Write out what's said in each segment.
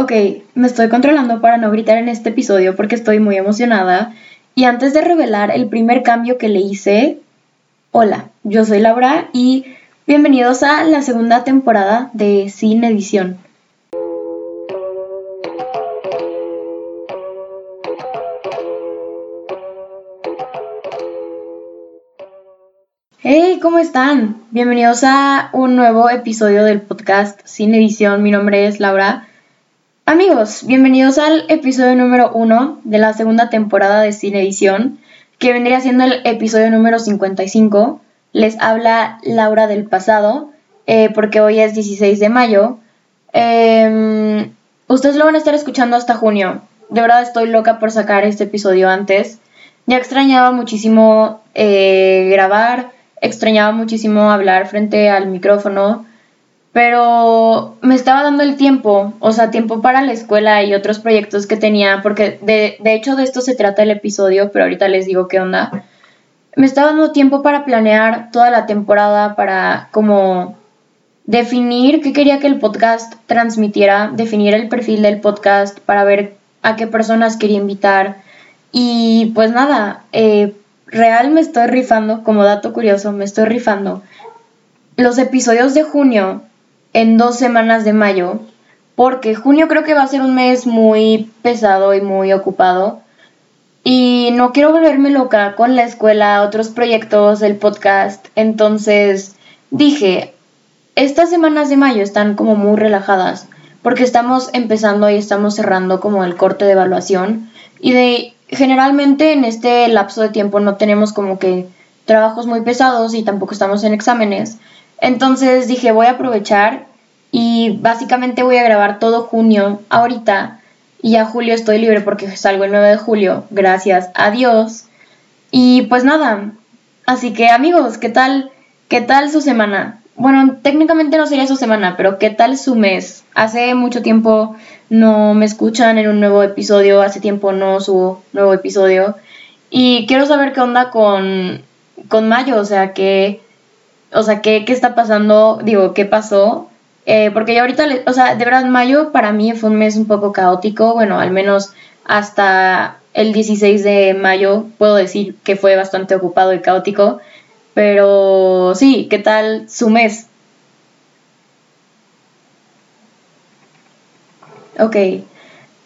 Ok, me estoy controlando para no gritar en este episodio porque estoy muy emocionada. Y antes de revelar el primer cambio que le hice, hola, yo soy Laura y bienvenidos a la segunda temporada de Sin Edición. Hey, ¿cómo están? Bienvenidos a un nuevo episodio del podcast Sin Edición. Mi nombre es Laura. Amigos, bienvenidos al episodio número uno de la segunda temporada de Sin Edición, que vendría siendo el episodio número 55. Les habla Laura del pasado, eh, porque hoy es 16 de mayo. Em, ustedes lo van a estar escuchando hasta junio. De verdad estoy loca por sacar este episodio antes. Ya extrañaba muchísimo eh, grabar extrañaba muchísimo hablar frente al micrófono, pero me estaba dando el tiempo, o sea, tiempo para la escuela y otros proyectos que tenía, porque de, de hecho de esto se trata el episodio, pero ahorita les digo qué onda. Me estaba dando tiempo para planear toda la temporada, para como definir qué quería que el podcast transmitiera, definir el perfil del podcast para ver a qué personas quería invitar. Y pues nada, eh, real me estoy rifando, como dato curioso, me estoy rifando los episodios de junio en dos semanas de mayo, porque junio creo que va a ser un mes muy pesado y muy ocupado. Y no quiero volverme loca con la escuela, otros proyectos, el podcast. Entonces dije, estas semanas de mayo están como muy relajadas, porque estamos empezando y estamos cerrando como el corte de evaluación. Y de generalmente en este lapso de tiempo no tenemos como que trabajos muy pesados y tampoco estamos en exámenes. Entonces dije, voy a aprovechar y básicamente voy a grabar todo junio ahorita y ya julio estoy libre porque salgo el 9 de julio, gracias a Dios. Y pues nada, así que amigos, ¿qué tal? ¿Qué tal su semana? bueno, técnicamente no sería su semana, pero ¿qué tal su mes? Hace mucho tiempo no me escuchan en un nuevo episodio, hace tiempo no subo nuevo episodio. Y quiero saber qué onda con, con Mayo, o sea, qué, o sea, qué, qué está pasando, digo, qué pasó. Eh, porque ya ahorita, o sea, de verdad, Mayo para mí fue un mes un poco caótico, bueno, al menos hasta el 16 de mayo puedo decir que fue bastante ocupado y caótico. Pero sí, ¿qué tal su mes? Ok,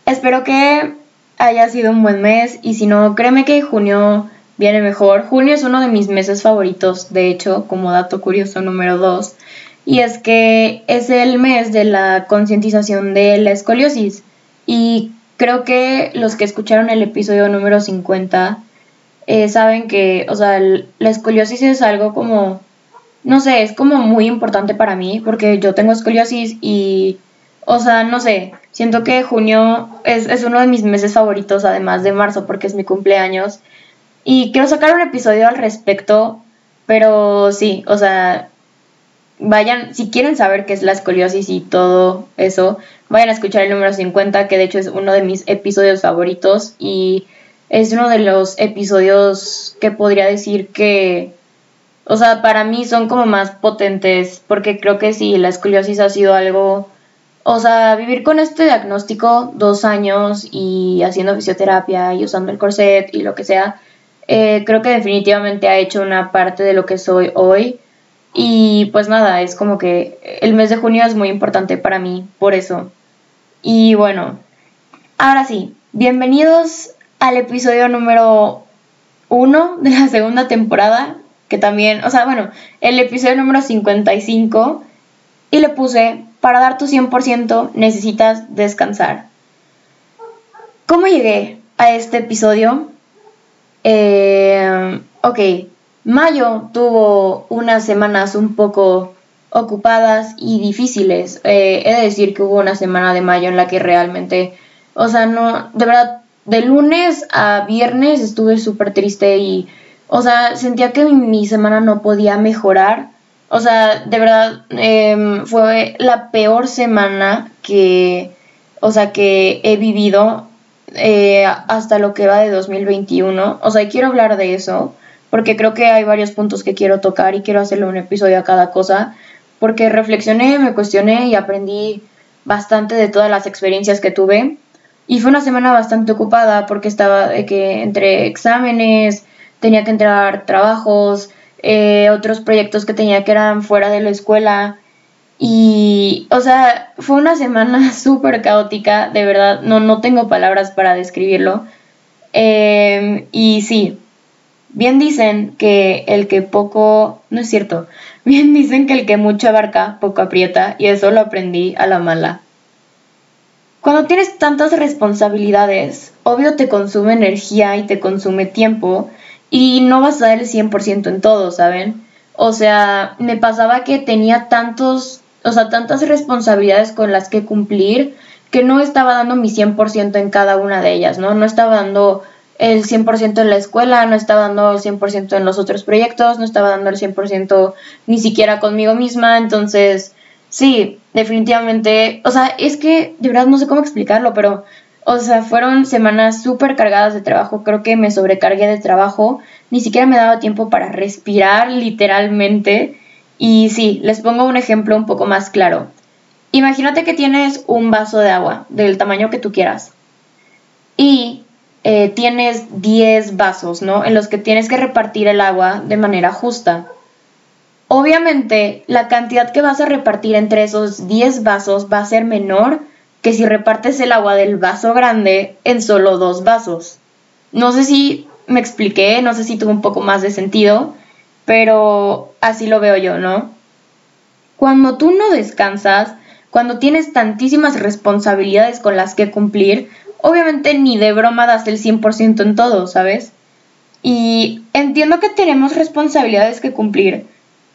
espero que haya sido un buen mes y si no, créeme que junio viene mejor. Junio es uno de mis meses favoritos, de hecho, como dato curioso número 2, y es que es el mes de la concientización de la escoliosis. Y creo que los que escucharon el episodio número 50 eh, saben que, o sea, la escoliosis es algo como, no sé, es como muy importante para mí porque yo tengo escoliosis y, o sea, no sé, siento que junio es, es uno de mis meses favoritos, además de marzo porque es mi cumpleaños. Y quiero sacar un episodio al respecto, pero sí, o sea, vayan, si quieren saber qué es la escoliosis y todo eso, vayan a escuchar el número 50, que de hecho es uno de mis episodios favoritos y es uno de los episodios que podría decir que, o sea, para mí son como más potentes, porque creo que sí, la escoliosis ha sido algo, o sea, vivir con este diagnóstico dos años y haciendo fisioterapia y usando el corset y lo que sea, eh, creo que definitivamente ha hecho una parte de lo que soy hoy. Y pues nada, es como que el mes de junio es muy importante para mí, por eso. Y bueno, ahora sí, bienvenidos al episodio número uno de la segunda temporada, que también, o sea, bueno, el episodio número 55, y le puse, para dar tu 100% necesitas descansar. ¿Cómo llegué a este episodio? Eh, ok, mayo tuvo unas semanas un poco ocupadas y difíciles. Eh, he de decir que hubo una semana de mayo en la que realmente, o sea, no, de verdad de lunes a viernes estuve súper triste y, o sea, sentía que mi, semana no podía mejorar. O sea, de verdad, em, fue la peor semana que, o sea, que he vivido eh, hasta lo que va de 2021. O sea, quiero hablar de eso porque creo que hay varios puntos que quiero tocar y quiero hacerle un episodio a cada cosa porque reflexioné, me cuestioné y aprendí bastante de todas las experiencias que tuve. Y fue una semana bastante ocupada porque estaba que entre exámenes, tenía que entregar trabajos, eh, otros proyectos que tenía que eran fuera de la escuela. Y, o sea, fue una semana súper caótica, de verdad, no, no tengo palabras para describirlo. Em, y sí, bien dicen que el que poco, no es cierto, bien dicen que el que mucho abarca, poco aprieta, y eso lo aprendí a la mala. Cuando tienes tantas responsabilidades, obvio te consume energía y te consume tiempo y no vas a dar el 100% en todo, ¿saben? O sea, me pasaba que tenía tantos, o sea, tantas responsabilidades con las que cumplir que no estaba dando mi 100% en cada una de ellas, ¿no? No estaba dando el 100% en la escuela, no estaba dando el 100% en los otros proyectos, no estaba dando el 100% ni siquiera conmigo misma, entonces Sí, definitivamente. O sea, es que de verdad no sé cómo explicarlo, pero, o sea, fueron semanas súper cargadas de trabajo. Creo que me sobrecargué de trabajo. Ni siquiera me daba tiempo para respirar, literalmente. Y sí, les pongo un ejemplo un poco más claro. Imagínate que tienes un vaso de agua del tamaño que tú quieras. Y eh, tienes 10 vasos, ¿no? En los que tienes que repartir el agua de manera justa. Obviamente, la cantidad que vas a repartir entre esos 10 vasos va a ser menor que si repartes el agua del vaso grande en solo dos vasos. No sé si me expliqué, no sé si tuvo un poco más de sentido, pero así lo veo yo, ¿no? Cuando tú no descansas, cuando tienes tantísimas responsabilidades con las que cumplir, obviamente ni de broma das el 100% en todo, ¿sabes? Y entiendo que tenemos responsabilidades que cumplir,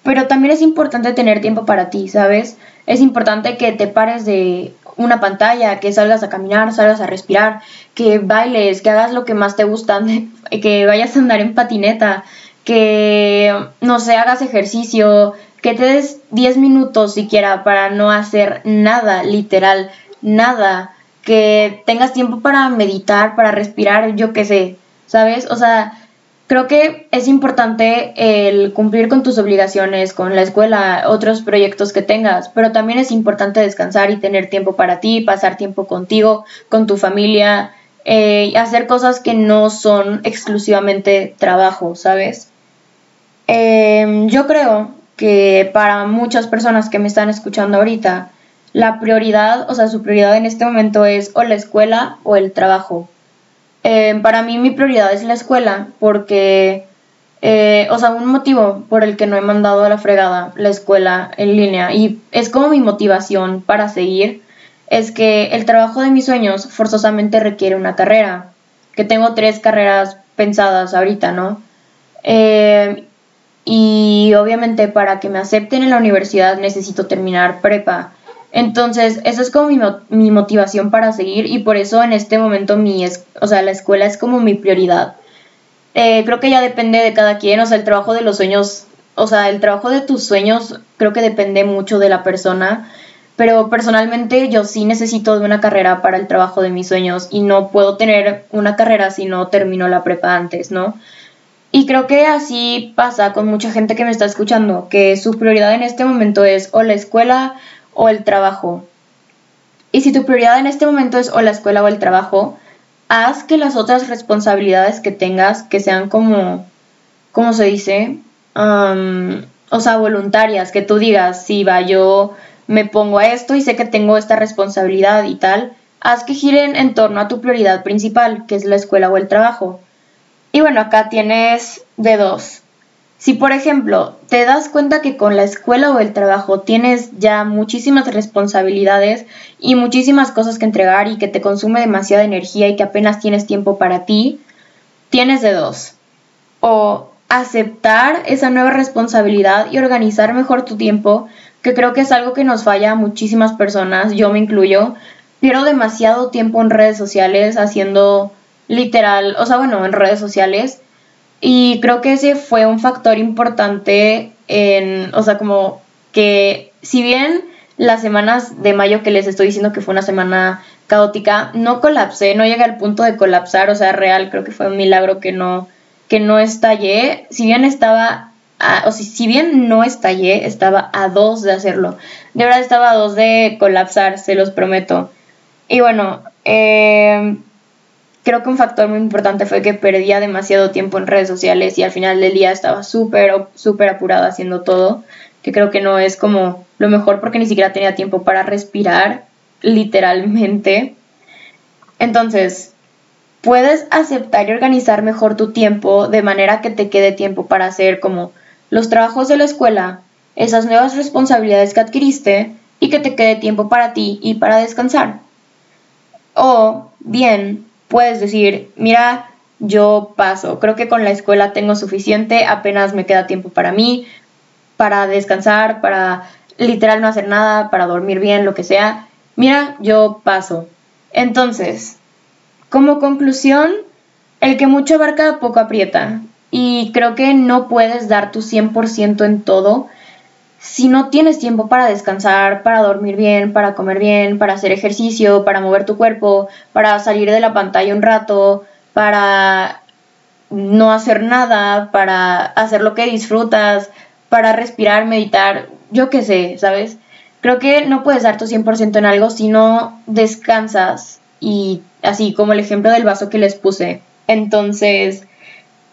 pero también es importante tener tiempo para ti, ¿sabes? Es importante que te pares de una pantalla, que salgas a caminar, salgas a respirar, que bailes, que hagas lo que más te gusta, que vayas a andar en patineta, que, no sé, hagas ejercicio, que te des 10 minutos siquiera para no hacer nada, literal, nada, que tengas tiempo para meditar, para respirar, yo qué sé, ¿sabes? O sea, Creo que es importante el cumplir con tus obligaciones, con la escuela, otros proyectos que tengas, pero también es importante descansar y tener tiempo para ti, pasar tiempo contigo, con tu familia, eh, hacer cosas que no son exclusivamente trabajo, ¿sabes? Em, yo creo que para muchas personas que me están escuchando ahorita, la prioridad, o sea, su prioridad en este momento es o la escuela o el trabajo. Eh, para mí mi prioridad es la escuela porque, eh, o sea, un motivo por el que no he mandado a la fregada la escuela en línea y es como mi motivación para seguir, es que el trabajo de mis sueños forzosamente requiere una carrera, que tengo tres carreras pensadas ahorita, ¿no? Eh, y obviamente para que me acepten en la universidad necesito terminar prepa. Entonces, eso es como mi, motivación para seguir y por eso en este momento mi, o sea, la escuela es como mi prioridad. Eh, creo que ya depende de cada quien, o sea, el trabajo de los sueños, o sea, el trabajo de tus sueños creo que depende mucho de la persona, pero personalmente yo sí necesito de una carrera para el trabajo de mis sueños y no puedo tener una carrera si no termino la prepa antes, ¿no? Y creo que así pasa con mucha gente que me está escuchando, que su prioridad en este momento es o la escuela o el trabajo. Y si tu prioridad en este momento es o la escuela o el trabajo, haz que las otras responsabilidades que tengas, que sean como, ¿cómo se dice? o sea, voluntarias, que tú digas, si va, yo me pongo a esto y sé que tengo esta responsabilidad y tal, haz que giren en torno a tu prioridad principal, que es la escuela o el trabajo. Y bueno, acá tienes de dos. Si, por ejemplo, te das cuenta que con la escuela o el trabajo tienes ya muchísimas responsabilidades y muchísimas cosas que entregar y que te consume demasiada energía y que apenas tienes tiempo para ti, tienes de dos. O aceptar esa nueva responsabilidad y organizar mejor tu tiempo, que creo que es algo que nos falla a muchísimas personas, yo me incluyo. Pierdo demasiado tiempo en redes sociales haciendo literal, o sea, bueno, en redes sociales y creo que ese fue un factor importante en, o sea, como que si bien las semanas de mayo que les estoy diciendo que fue una semana caótica, no colapsé, no llegué al punto de colapsar, o sea, real, creo que fue un milagro que no, que no estallé. Si bien estaba o si bien no estallé, estaba a dos de hacerlo. De verdad estaba a dos de colapsar, se los prometo. Y bueno, eh, creo que un factor muy importante fue que perdía demasiado tiempo en redes sociales y al final del día estaba súper, súper apurada haciendo todo, que creo que no es como lo mejor porque ni siquiera tenía tiempo para respirar, literalmente. Entonces, puedes aceptar y organizar mejor tu tiempo de manera que te quede tiempo para hacer como los trabajos de la escuela, esas nuevas responsabilidades que adquiriste y que te quede tiempo para ti y para descansar. O bien, puedes decir, mira, yo paso, creo que con la escuela tengo suficiente, apenas me queda tiempo para mí, para descansar, para literal no hacer nada, para dormir bien, lo que sea. Mira, yo paso. Entonces, como conclusión, el que mucho abarca poco aprieta. Y creo que no puedes dar tu 100% en todo si no tienes tiempo para descansar, para dormir bien, para comer bien, para hacer ejercicio, para mover tu cuerpo, para salir de la pantalla un rato, para no hacer nada, para hacer lo que disfrutas, para respirar, meditar, yo qué sé, ¿sabes? Creo que no puedes dar tu 100% en algo si no descansas y así como el ejemplo del vaso que les puse. Entonces,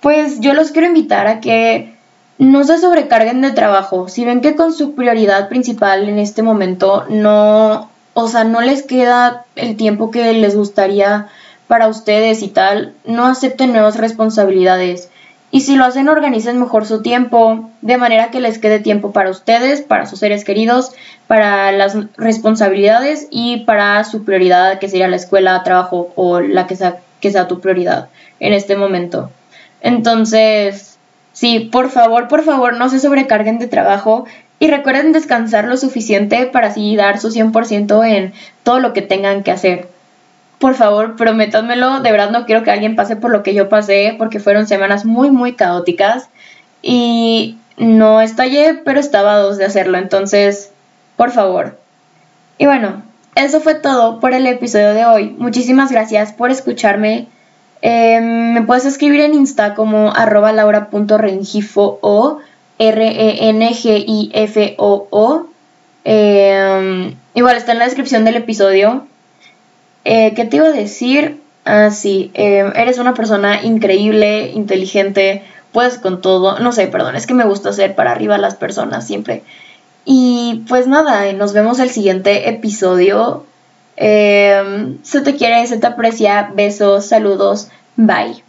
pues yo los quiero invitar a que no se sobrecarguen de trabajo. Si ven que con su prioridad principal en este momento no, o sea, no les queda el tiempo que les gustaría para ustedes y tal, no acepten nuevas responsabilidades. Y si lo hacen, organicen mejor su tiempo, de manera que les quede tiempo para ustedes, para sus seres queridos, para las responsabilidades y para su prioridad, que sería la escuela, trabajo o la que sea, que sea tu prioridad en este momento. Entonces, sí, por favor, por favor, no se sobrecarguen de trabajo y recuerden descansar lo suficiente para así dar su 100% en todo lo que tengan que hacer. Por favor, prométanmelo, de verdad no quiero que alguien pase por lo que yo pasé, porque fueron semanas muy, muy caóticas y no estallé, pero estaba a dos de hacerlo, entonces, por favor. Y bueno, eso fue todo por el episodio de hoy. Muchísimas gracias por escucharme. Em, me puedes escribir en Insta como arroba laura.rengifo o R-E-N-G-I-F-O-O. Em, igual está en la descripción del episodio. Eh, ¿Qué te iba a decir? Ah, sí, em, eres una persona increíble, inteligente, puedes con todo. No sé, perdón, es que me gusta hacer para arriba las personas siempre. Y pues nada, nos vemos el siguiente episodio. Se te quiere, se te aprecia. Besos, saludos, bye.